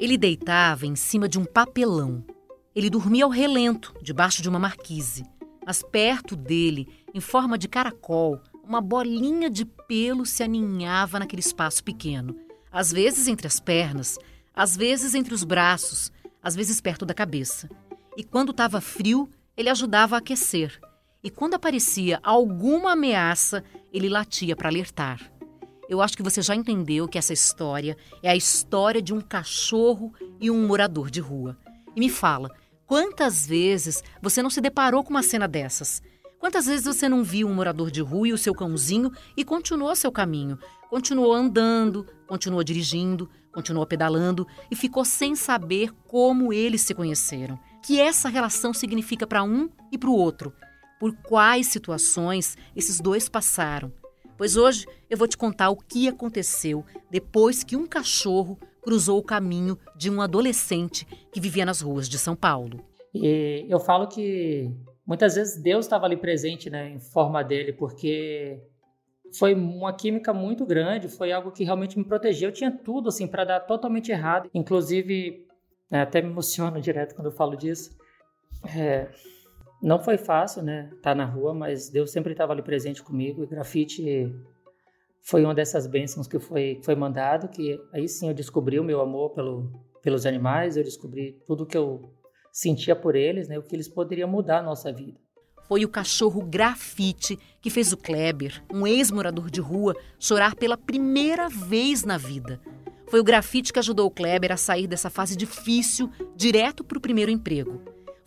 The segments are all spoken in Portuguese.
Ele deitava em cima de um papelão. Ele dormia ao relento, debaixo de uma marquise. Mas perto dele, em forma de caracol, uma bolinha de pelo se aninhava naquele espaço pequeno. Às vezes entre as pernas, às vezes entre os braços, às vezes perto da cabeça. E quando estava frio, ele ajudava a aquecer. E quando aparecia alguma ameaça, ele latia para alertar. Eu acho que você já entendeu que essa história é a história de um cachorro e um morador de rua. E me fala, quantas vezes você não se deparou com uma cena dessas? Quantas vezes você não viu um morador de rua e o seu cãozinho e continuou seu caminho? Continuou andando, continuou dirigindo, continuou pedalando e ficou sem saber como eles se conheceram. Que essa relação significa para um e para o outro. Por quais situações esses dois passaram pois hoje eu vou te contar o que aconteceu depois que um cachorro cruzou o caminho de um adolescente que vivia nas ruas de São Paulo. E eu falo que muitas vezes Deus estava ali presente, né, em forma dele, porque foi uma química muito grande, foi algo que realmente me protegeu. Eu tinha tudo assim para dar totalmente errado, inclusive né, até me emociono direto quando eu falo disso. É, não foi fácil, né, tá na rua, mas Deus sempre estava ali presente comigo. E grafite foi uma dessas bênçãos que foi foi mandado, que aí sim eu descobri o meu amor pelo, pelos animais, eu descobri tudo que eu sentia por eles, né, o que eles poderiam mudar a nossa vida. Foi o cachorro grafite que fez o Kleber, um ex-morador de rua, chorar pela primeira vez na vida. Foi o grafite que ajudou o Kleber a sair dessa fase difícil direto para o primeiro emprego.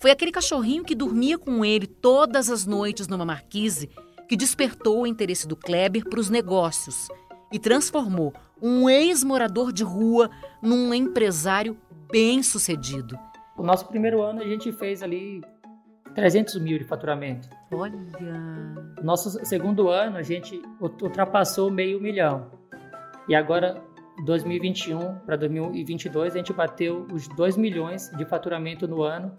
Foi aquele cachorrinho que dormia com ele todas as noites numa marquise que despertou o interesse do Kleber para os negócios e transformou um ex-morador de rua num empresário bem-sucedido. O nosso primeiro ano a gente fez ali 300 mil de faturamento. Olha! Nosso segundo ano a gente ultrapassou meio milhão. E agora, 2021 para 2022, a gente bateu os 2 milhões de faturamento no ano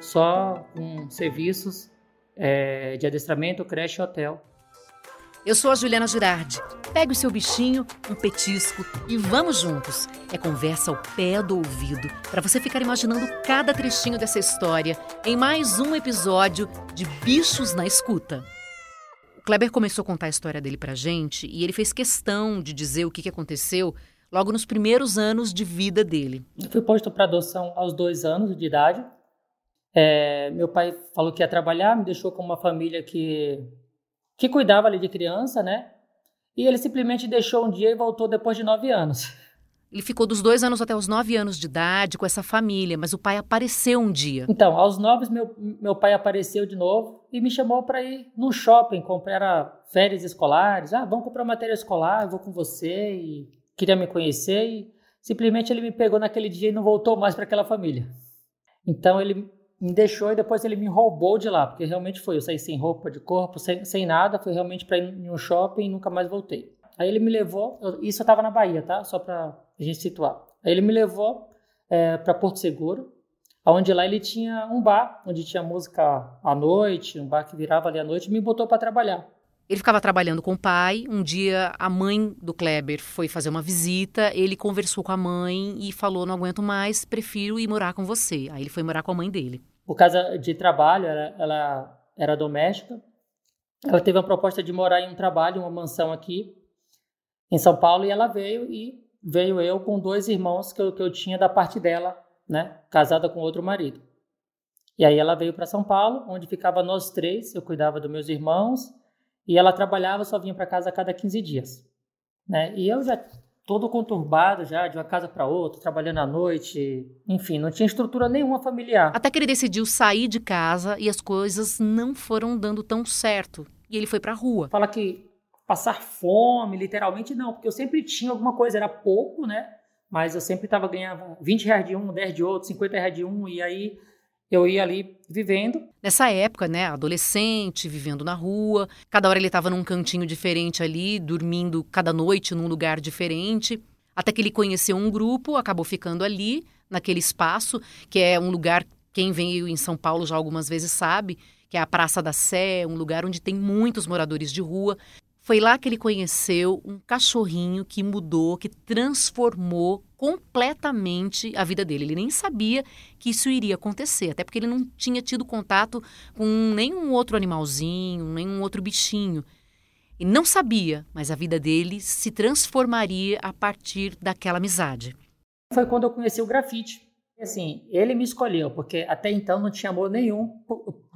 só com serviços é, de adestramento, creche e hotel. Eu sou a Juliana Girardi. Pegue o seu bichinho, um petisco e vamos juntos. É conversa ao pé do ouvido para você ficar imaginando cada trechinho dessa história em mais um episódio de Bichos na Escuta. O Kleber começou a contar a história dele pra gente e ele fez questão de dizer o que, que aconteceu logo nos primeiros anos de vida dele. Eu fui posto para adoção aos dois anos de idade é, meu pai falou que ia trabalhar, me deixou com uma família que, que cuidava ali de criança, né? E ele simplesmente deixou um dia e voltou depois de nove anos. Ele ficou dos dois anos até os nove anos de idade com essa família, mas o pai apareceu um dia. Então, aos nove, meu, meu pai apareceu de novo e me chamou para ir no shopping, comprar férias escolares. Ah, vamos comprar matéria escolar, eu vou com você e queria me conhecer. E simplesmente ele me pegou naquele dia e não voltou mais para aquela família. Então, ele me deixou e depois ele me roubou de lá, porque realmente foi. Eu saí sem roupa de corpo, sem, sem nada, foi realmente para ir em um shopping e nunca mais voltei. Aí ele me levou, eu, isso eu estava na Bahia, tá? Só para a gente situar. Aí ele me levou é, para Porto Seguro, onde lá ele tinha um bar, onde tinha música à noite, um bar que virava ali à noite, e me botou para trabalhar. Ele ficava trabalhando com o pai. Um dia a mãe do Kleber foi fazer uma visita. Ele conversou com a mãe e falou: Não aguento mais, prefiro ir morar com você. Aí ele foi morar com a mãe dele. Por causa de trabalho, ela, ela era doméstica. Ela teve a proposta de morar em um trabalho, uma mansão aqui em São Paulo, e ela veio e veio eu com dois irmãos que eu, que eu tinha da parte dela, né, casada com outro marido. E aí ela veio para São Paulo, onde ficava nós três. Eu cuidava dos meus irmãos e ela trabalhava, só vinha para casa a cada 15 dias. Né? E eu já todo conturbado já, de uma casa para outra, trabalhando à noite, enfim, não tinha estrutura nenhuma familiar. Até que ele decidiu sair de casa e as coisas não foram dando tão certo. E ele foi para a rua. Fala que passar fome, literalmente não, porque eu sempre tinha alguma coisa, era pouco, né? Mas eu sempre estava ganhando 20 reais de um, 10 de outro, 50 reais de um, e aí eu ia ali vivendo. Nessa época, né, adolescente, vivendo na rua, cada hora ele estava num cantinho diferente ali, dormindo cada noite num lugar diferente, até que ele conheceu um grupo, acabou ficando ali, naquele espaço, que é um lugar, quem veio em São Paulo já algumas vezes sabe, que é a Praça da Sé, um lugar onde tem muitos moradores de rua. Foi lá que ele conheceu um cachorrinho que mudou, que transformou completamente a vida dele. Ele nem sabia que isso iria acontecer, até porque ele não tinha tido contato com nenhum outro animalzinho, nenhum outro bichinho. E não sabia, mas a vida dele se transformaria a partir daquela amizade. Foi quando eu conheci o grafite. Assim, ele me escolheu, porque até então não tinha amor nenhum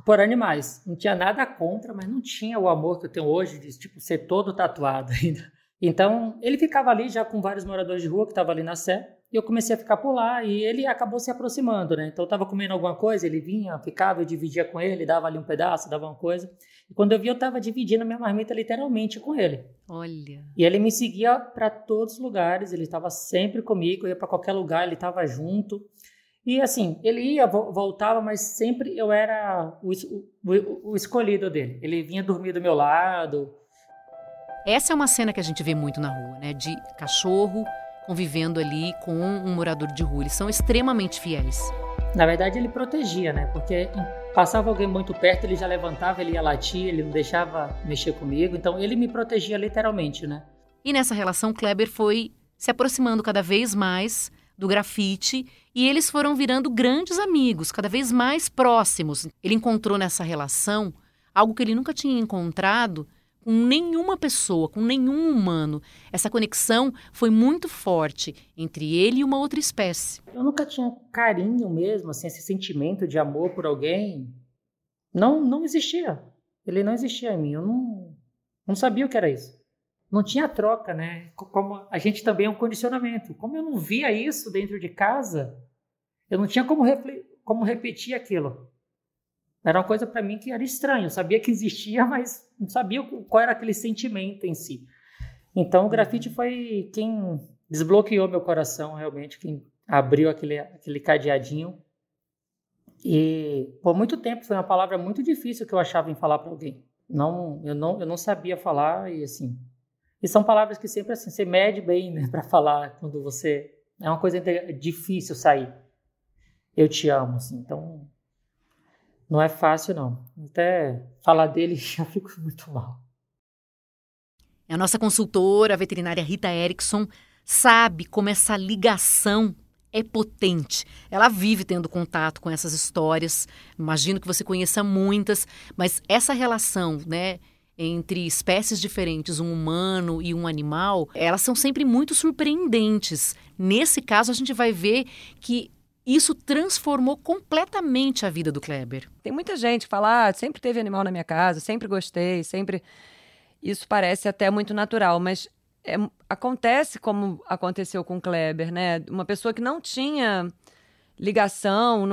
por, animais. Não tinha nada contra, mas não tinha o amor que eu tenho hoje, de tipo, ser todo tatuado ainda. Então, ele ficava ali já com vários moradores de rua que estavam ali na Sé, e eu comecei a ficar por lá, e ele acabou se aproximando, né? Então, eu estava comendo alguma coisa, ele vinha, ficava, eu dividia com ele, dava ali um pedaço, dava uma coisa. E quando eu vi, eu estava dividindo a minha marmita literalmente com ele. Olha. E ele me seguia para todos os lugares, ele estava sempre comigo, eu ia para qualquer lugar, ele estava junto. E assim, ele ia, voltava, mas sempre eu era o, o, o escolhido dele. Ele vinha dormir do meu lado, essa é uma cena que a gente vê muito na rua, né? De cachorro convivendo ali com um morador de rua. Eles são extremamente fiéis. Na verdade, ele protegia, né? Porque passava alguém muito perto, ele já levantava, ele ia latir, ele não deixava mexer comigo. Então, ele me protegia literalmente, né? E nessa relação, Kleber foi se aproximando cada vez mais do grafite e eles foram virando grandes amigos, cada vez mais próximos. Ele encontrou nessa relação algo que ele nunca tinha encontrado com nenhuma pessoa, com nenhum humano. Essa conexão foi muito forte entre ele e uma outra espécie. Eu nunca tinha carinho mesmo, assim, esse sentimento de amor por alguém. Não, não existia. Ele não existia em mim. Eu não, não sabia o que era isso. Não tinha troca, né? Como a gente também é um condicionamento. Como eu não via isso dentro de casa, eu não tinha como, como repetir aquilo. Era uma coisa para mim que era estranho. Eu sabia que existia, mas não sabia qual era aquele sentimento em si. Então o grafite foi quem desbloqueou meu coração, realmente, quem abriu aquele, aquele cadeadinho. E por muito tempo foi uma palavra muito difícil que eu achava em falar para alguém. Não, eu não, eu não sabia falar e assim. E são palavras que sempre assim você mede bem, né, para falar quando você é uma coisa difícil sair. Eu te amo, assim. Então não é fácil, não. Até falar dele já fico muito mal. A nossa consultora, a veterinária Rita Erickson, sabe como essa ligação é potente. Ela vive tendo contato com essas histórias. Imagino que você conheça muitas, mas essa relação, né, entre espécies diferentes, um humano e um animal, elas são sempre muito surpreendentes. Nesse caso, a gente vai ver que isso transformou completamente a vida do Kleber. Tem muita gente que fala, ah, sempre teve animal na minha casa, sempre gostei, sempre. Isso parece até muito natural, mas é, acontece como aconteceu com o Kleber, né? Uma pessoa que não tinha ligação.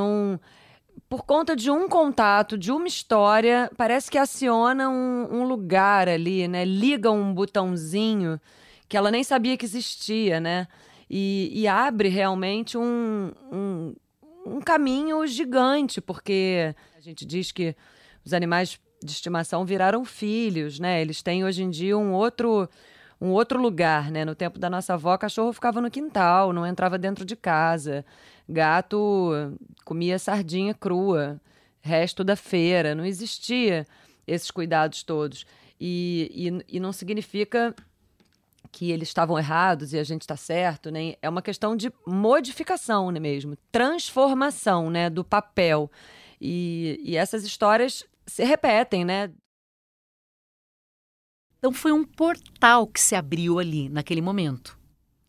Por conta de um contato, de uma história, parece que aciona um, um lugar ali, né? Liga um botãozinho que ela nem sabia que existia, né? E, e abre realmente um, um, um caminho gigante, porque a gente diz que os animais de estimação viraram filhos, né? Eles têm hoje em dia um outro um outro lugar, né? No tempo da nossa avó, cachorro ficava no quintal, não entrava dentro de casa. Gato comia sardinha crua, resto da feira, não existia esses cuidados todos. E, e, e não significa que eles estavam errados e a gente está certo, né? É uma questão de modificação, né, mesmo, transformação, né, do papel. E, e essas histórias se repetem, né? Então foi um portal que se abriu ali naquele momento.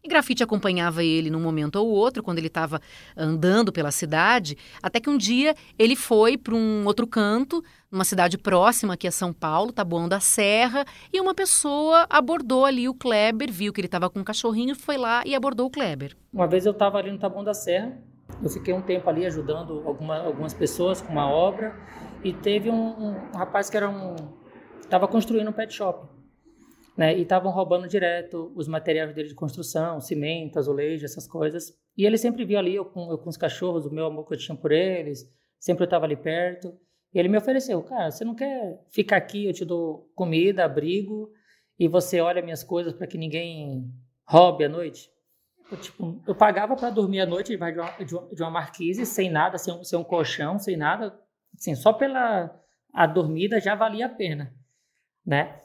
E Grafite acompanhava ele num momento ou outro, quando ele estava andando pela cidade, até que um dia ele foi para um outro canto, numa cidade próxima aqui a São Paulo, Taboão da Serra, e uma pessoa abordou ali o Kleber, viu que ele estava com um cachorrinho, foi lá e abordou o Kleber. Uma vez eu estava ali no Taboão da Serra, eu fiquei um tempo ali ajudando alguma, algumas pessoas com uma obra, e teve um, um rapaz que era um estava construindo um pet shop né? E estavam roubando direto os materiais dele de construção, cimento, azulejo, essas coisas. E ele sempre via ali eu com, eu com os cachorros, o meu amor que eu tinha por eles, sempre eu estava ali perto. E ele me ofereceu, cara, você não quer ficar aqui, eu te dou comida, abrigo, e você olha minhas coisas para que ninguém roube à noite? Eu, tipo, eu pagava para dormir à noite de uma, de uma marquise, sem nada, sem um, sem um colchão, sem nada. Assim, só pela a dormida já valia a pena, né?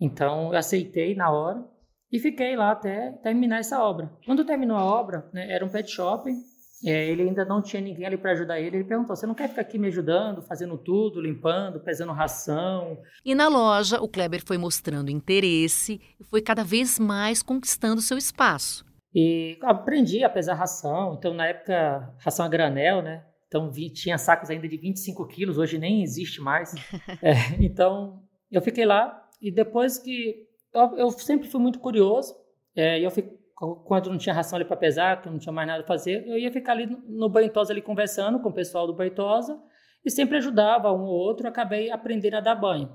Então eu aceitei na hora E fiquei lá até terminar essa obra. Quando terminou a obra, né, era um pet shopping, é, ele ainda não tinha ninguém ali para ajudar ele. Ele perguntou: Você não quer ficar aqui me ajudando, fazendo tudo, limpando, pesando ração? E na loja, o Kleber foi mostrando interesse e foi cada vez mais conquistando seu espaço. E aprendi a pesar ração. Então, na época, ração a granel, né? Então, vi, tinha sacos ainda de 25 quilos, hoje nem existe mais. é, então, eu fiquei lá e depois que. Eu, eu sempre fui muito curioso. É, eu fiquei quando não tinha ração ali para pesar, que não tinha mais nada a fazer, eu ia ficar ali no tosa ali conversando com o pessoal do banho tosa e sempre ajudava um ou outro, acabei aprendendo a dar banho.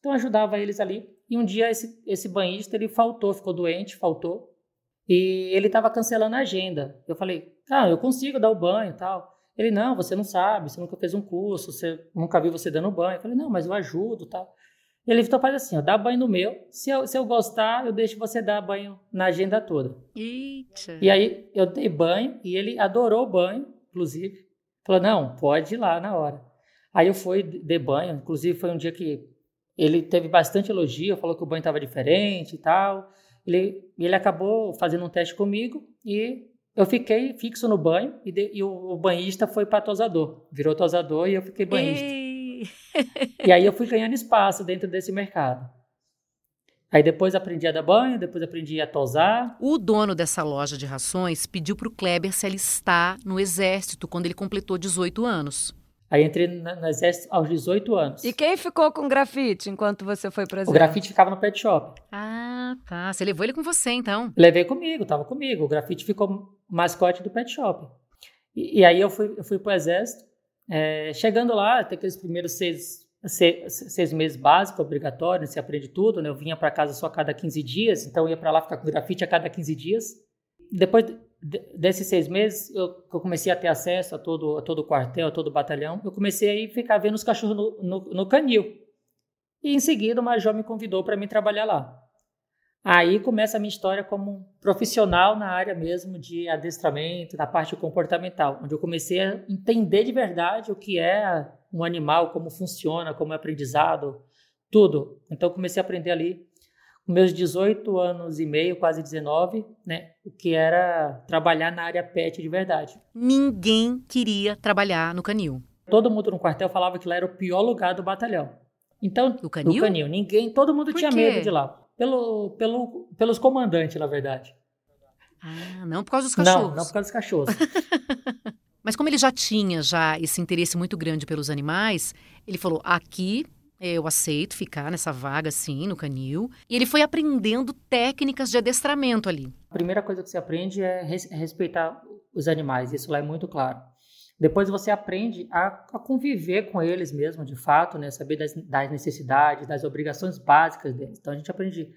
Então ajudava eles ali. E um dia esse, esse banhista ele faltou, ficou doente, faltou. E ele estava cancelando a agenda. Eu falei, ah, eu consigo dar o banho e tal. Ele, não, você não sabe, você nunca fez um curso, você nunca viu você dando banho. Eu falei, não, mas eu ajudo tal. Ele então faz assim, ó, dá banho no meu. Se eu, se eu gostar, eu deixo você dar banho na agenda toda. Eita. E aí eu dei banho e ele adorou o banho, inclusive. Falou, não, pode ir lá na hora. Aí eu fui, dei banho. Inclusive foi um dia que ele teve bastante elogio, falou que o banho estava diferente e tal. Ele, ele acabou fazendo um teste comigo e eu fiquei fixo no banho e, de, e o, o, banhista foi para tosador. Virou tosador e eu fiquei banhista. E aí eu fui ganhando espaço dentro desse mercado. Aí depois aprendi a dar banho, depois aprendi a tosar. O dono dessa loja de rações pediu para o Kleber se alistar no exército quando ele completou 18 anos. Aí entrei no exército aos 18 anos. E quem ficou com o grafite enquanto você foi para o exército? O grafite ficava no pet shop. Ah, tá. Você levou ele com você, então? Levei comigo, tava comigo. O grafite ficou mascote do pet shop. E, e aí eu fui, eu fui pro exército. É, chegando lá, tem aqueles primeiros seis, seis, seis meses básicos, obrigatórios, você aprende tudo, né? Eu vinha para casa só a cada 15 dias, então ia para lá ficar com grafite a cada 15 dias. Depois de, desses seis meses, eu, eu, comecei a ter acesso a todo, a todo o quartel, a todo o batalhão. Eu comecei a ficar vendo os cachorros no, no, no canil. E em seguida, o major me convidou para mim trabalhar lá. Aí começa a minha história como profissional na área mesmo de adestramento, na parte comportamental, onde eu comecei a entender de verdade o que é um animal, como funciona, como é aprendizado, tudo. Então comecei a aprender ali com meus 18 anos e meio, quase 19, né, o que era trabalhar na área pet de verdade. Ninguém queria trabalhar no canil. Todo mundo no quartel falava que lá era o pior lugar do batalhão. Então, o canil? No canil, ninguém, todo mundo Por tinha quê? medo de lá. Pelo, pelo, pelos comandantes, na verdade. Ah, não por causa dos cachorros. Não, não por causa dos cachorros. Mas como ele já tinha já esse interesse muito grande pelos animais, ele falou: aqui eu aceito ficar nessa vaga assim, no canil. E ele foi aprendendo técnicas de adestramento ali. A primeira coisa que você aprende é respeitar os animais, isso lá é muito claro. Depois você aprende a, a, conviver com eles mesmo, de fato, né? Saber das, das, necessidades, das obrigações básicas deles. Então a gente aprende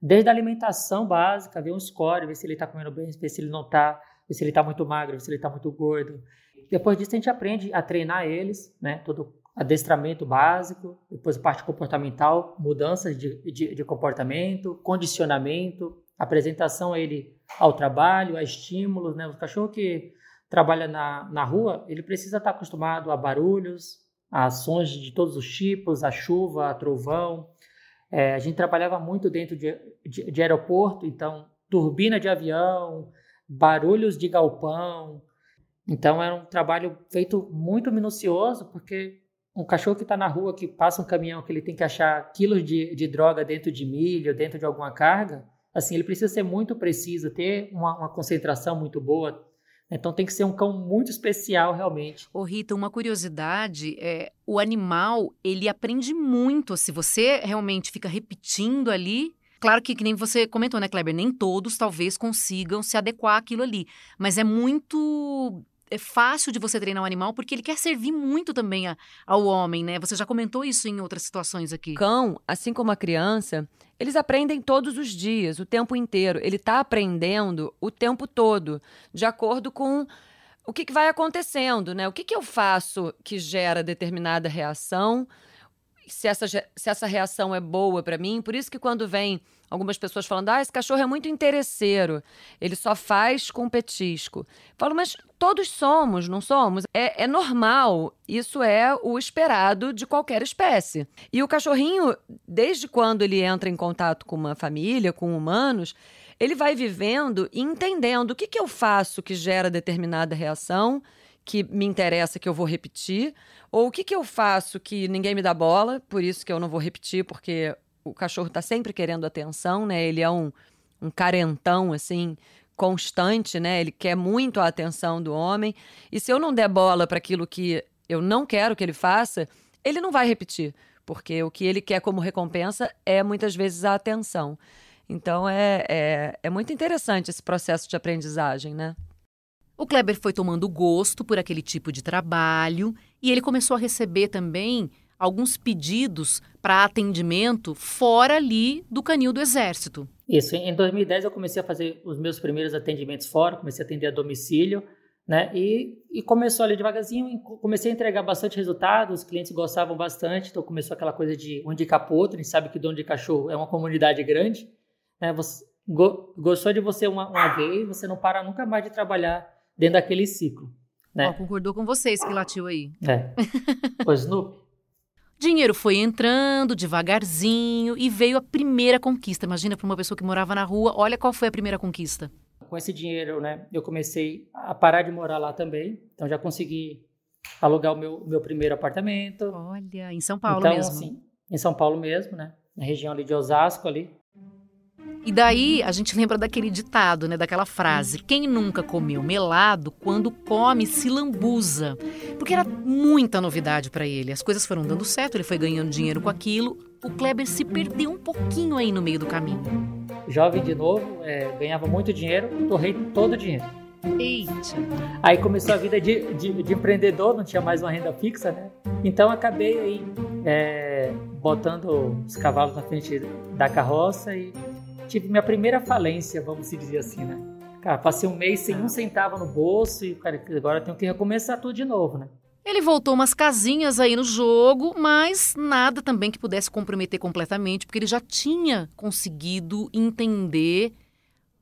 desde a alimentação básica, ver um score, ver se ele está comendo bem, ver se ele não está, ver se ele está muito magro, ver se ele está muito gordo. Depois disso a gente aprende a treinar eles, né? Todo adestramento básico, depois a parte comportamental, mudanças de, de, de comportamento, condicionamento, apresentação a ele ao trabalho, a estímulos, né? O cachorro que trabalha na, na rua, ele precisa estar acostumado a barulhos, a sons de todos os tipos, a chuva, a trovão. É, a gente trabalhava muito dentro de, de, de, aeroporto, então turbina de avião, barulhos de galpão. Então era um trabalho feito muito minucioso, porque um cachorro que está na rua, que passa um caminhão, que ele tem que achar quilos de, de droga dentro de milho, dentro de alguma carga, assim, ele precisa ser muito preciso, ter uma, uma concentração muito boa, então tem que ser um cão muito especial realmente. Ô Rita, uma curiosidade é o animal ele aprende muito. Se você realmente fica repetindo ali, Claro que, que nem você comentou, né, Kleber? Nem todos talvez consigam se adequar àquilo ali. Mas é muito é fácil de você treinar um animal porque ele quer servir muito também a, ao homem, né? Você já comentou isso em outras situações aqui. Cão, assim como a criança, eles aprendem todos os dias, o tempo inteiro. Ele está aprendendo o tempo todo, de acordo com o que, que vai acontecendo, né? O que, que eu faço que gera determinada reação se essa, se essa reação é boa para mim. Por isso que quando vem algumas pessoas falando, ah, esse cachorro é muito interesseiro, ele só faz com petisco. Falo, mas todos somos, não somos? É, é normal, isso é o esperado de qualquer espécie. E o cachorrinho, desde quando ele entra em contato com uma família, com humanos, ele vai vivendo e entendendo o que, que eu faço que gera determinada reação, que me interessa, que eu vou repetir, ou o que, que eu faço que ninguém me dá bola, por isso que eu não vou repetir, porque o cachorro está sempre querendo atenção, né? Ele é um, um carentão, assim, constante, né? Ele quer muito a atenção do homem. E se eu não der bola para aquilo que eu não quero que ele faça, ele não vai repetir, porque o que ele quer como recompensa é muitas vezes a atenção. Então é, é, é muito interessante esse processo de aprendizagem, né? O Kleber foi tomando gosto por aquele tipo de trabalho e ele começou a receber também alguns pedidos para atendimento fora ali do canil do Exército. Isso, em 2010 eu comecei a fazer os meus primeiros atendimentos fora, comecei a atender a domicílio, né? E, e começou ali devagarzinho, comecei a entregar bastante resultado, os clientes gostavam bastante, então começou aquela coisa de um para outro, a gente sabe que dono de cachorro é uma comunidade grande, né? Você, go, gostou de você uma, uma vez, você não para nunca mais de trabalhar dentro daquele ciclo. Né? Ó, concordou com vocês que latiu aí. É. O Snoopy. Dinheiro foi entrando devagarzinho e veio a primeira conquista. Imagina para uma pessoa que morava na rua, olha qual foi a primeira conquista. Com esse dinheiro, né, eu comecei a parar de morar lá também. Então já consegui alugar o meu, meu primeiro apartamento. Olha, em São Paulo então, mesmo. Assim, em São Paulo mesmo, né? Na região ali de Osasco ali. E daí a gente lembra daquele ditado, né, daquela frase: quem nunca comeu melado, quando come se lambuza. Porque era muita novidade para ele. As coisas foram dando certo, ele foi ganhando dinheiro com aquilo. O Kleber se perdeu um pouquinho aí no meio do caminho. Jovem de novo, é, ganhava muito dinheiro, torrei todo o dinheiro. Eita! Aí começou a vida de, de, de, empreendedor, não tinha mais uma renda fixa, né? Então acabei aí é, botando os cavalos na frente da carroça e tive minha primeira falência, vamos dizer assim, né? Cara, passei um mês sem um centavo no bolso e, cara, agora tenho que recomeçar tudo de novo, né? Ele voltou umas casinhas aí no jogo, mas nada também que pudesse comprometer completamente, porque ele já tinha conseguido entender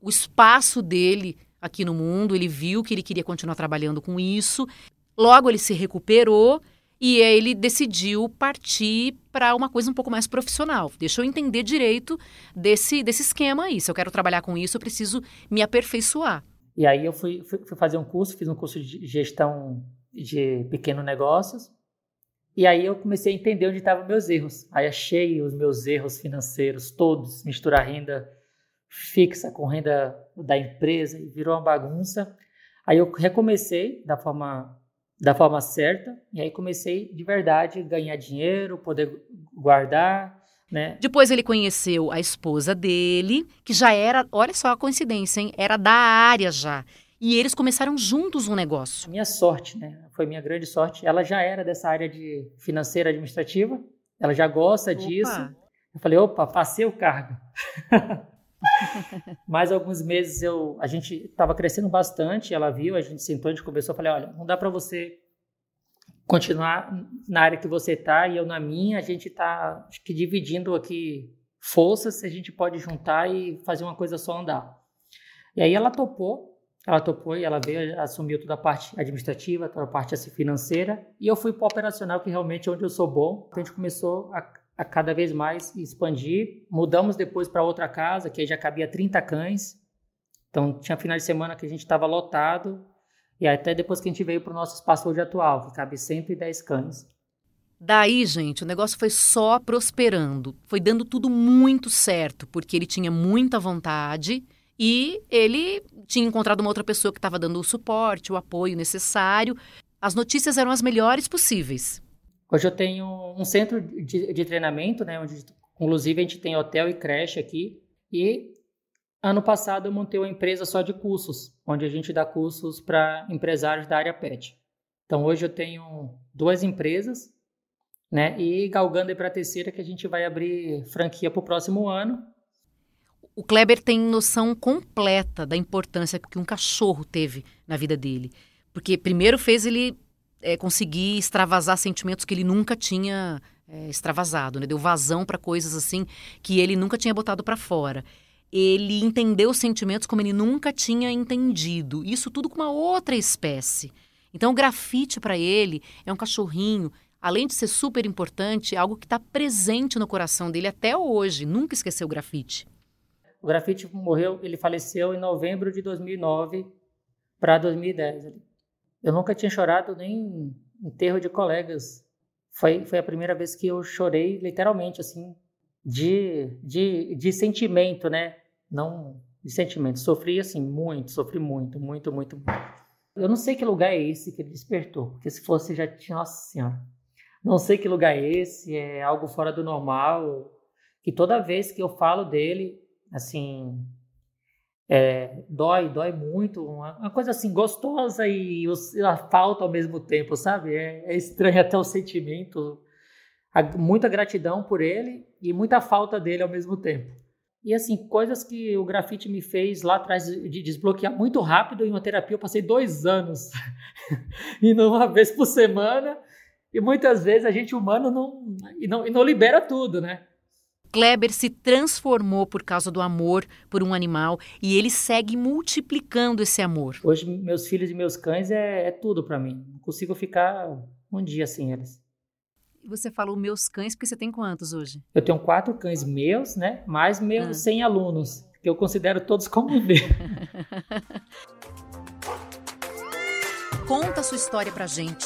o espaço dele aqui no mundo, ele viu que ele queria continuar trabalhando com isso. Logo ele se recuperou e ele decidiu partir para uma coisa um pouco mais profissional. Deixa eu entender direito desse, desse esquema aí. Se eu quero trabalhar com isso, eu preciso me aperfeiçoar. E aí eu fui, fui, fui fazer um curso, fiz um curso de gestão de pequenos negócios. E aí eu comecei a entender onde estavam meus erros. Aí achei os meus erros financeiros todos, misturar renda fixa com renda da empresa e virou uma bagunça. Aí eu recomecei da forma da forma certa, e aí comecei de verdade a ganhar dinheiro, poder guardar, né? Depois ele conheceu a esposa dele, que já era, olha só a coincidência, hein? Era da área já. E eles começaram juntos um negócio. Minha sorte, né? Foi minha grande sorte. Ela já era dessa área de financeira administrativa, ela já gosta opa. disso. Eu falei, opa, passei o cargo. Mais alguns meses eu, a gente estava crescendo bastante, ela viu, a gente sentou, a gente conversou, eu falei, olha, não dá para você continuar na área que você está e eu na minha, a gente está que dividindo aqui forças, a gente pode juntar e fazer uma coisa só andar. E aí ela topou, ela topou e ela veio, assumiu toda a parte administrativa, toda a parte assim, financeira, e eu fui para o operacional, que realmente é onde eu sou bom. A gente começou a a cada vez mais expandir. Mudamos depois para outra casa, que já cabia 30 cães. Então tinha final de semana que a gente estava lotado. E até depois que a gente veio para o nosso espaço hoje atual, que cabe 110 cães. Daí, gente, o negócio foi só prosperando. Foi dando tudo muito certo, porque ele tinha muita vontade e ele tinha encontrado uma outra pessoa que estava dando o suporte, o apoio necessário. As notícias eram as melhores possíveis. Hoje eu tenho um centro de, de treinamento, né, onde inclusive a gente tem hotel e creche aqui. E ano passado eu montei uma empresa só de cursos, onde a gente dá cursos para empresários da área pet. Então hoje eu tenho duas empresas, né, e galgando para a terceira que a gente vai abrir franquia para o próximo ano. O Kleber tem noção completa da importância que um cachorro teve na vida dele. Porque primeiro fez ele é, conseguir extravasar sentimentos que ele nunca tinha é, extravasado, né? Deu vazão para coisas assim que ele nunca tinha botado para fora. Ele entendeu os sentimentos como ele nunca tinha entendido. Isso tudo com uma outra espécie. Então, o grafite para ele é um cachorrinho, além de ser super importante, é algo que está presente no coração dele até hoje. Nunca esqueceu o grafite. O grafite morreu, ele faleceu em novembro de 2009 para 2010. Eu nunca tinha chorado nem em enterro de colegas. Foi, foi a primeira vez que eu chorei, literalmente, assim, de, de, de sentimento, né? Não de sentimento. Sofri, assim, muito, sofri muito, muito, muito, muito. Eu não sei que lugar é esse que ele despertou, porque se fosse já tinha, nossa senhora. Não sei que lugar é esse, é algo fora do normal. Que toda vez que eu falo dele, assim, é, dói, dói muito, uma, uma, coisa assim gostosa e a falta ao mesmo tempo, sabe? É, é estranho até o sentimento, a, muita gratidão por ele e muita falta dele ao mesmo tempo. E assim, coisas que o grafite me fez lá atrás de desbloquear muito rápido em uma terapia, eu passei dois anos indo uma vez por semana e muitas vezes a gente humano não, e não, e não libera tudo, né? Kleber se transformou por causa do amor por um animal e ele segue multiplicando esse amor. Hoje, meus filhos e meus cães é, é tudo para mim. Não consigo ficar um dia sem eles. Você falou meus cães porque você tem quantos hoje? Eu tenho quatro cães meus, né? Mais meus ah. 100 alunos, que eu considero todos como bebê. Conta a sua história pra gente.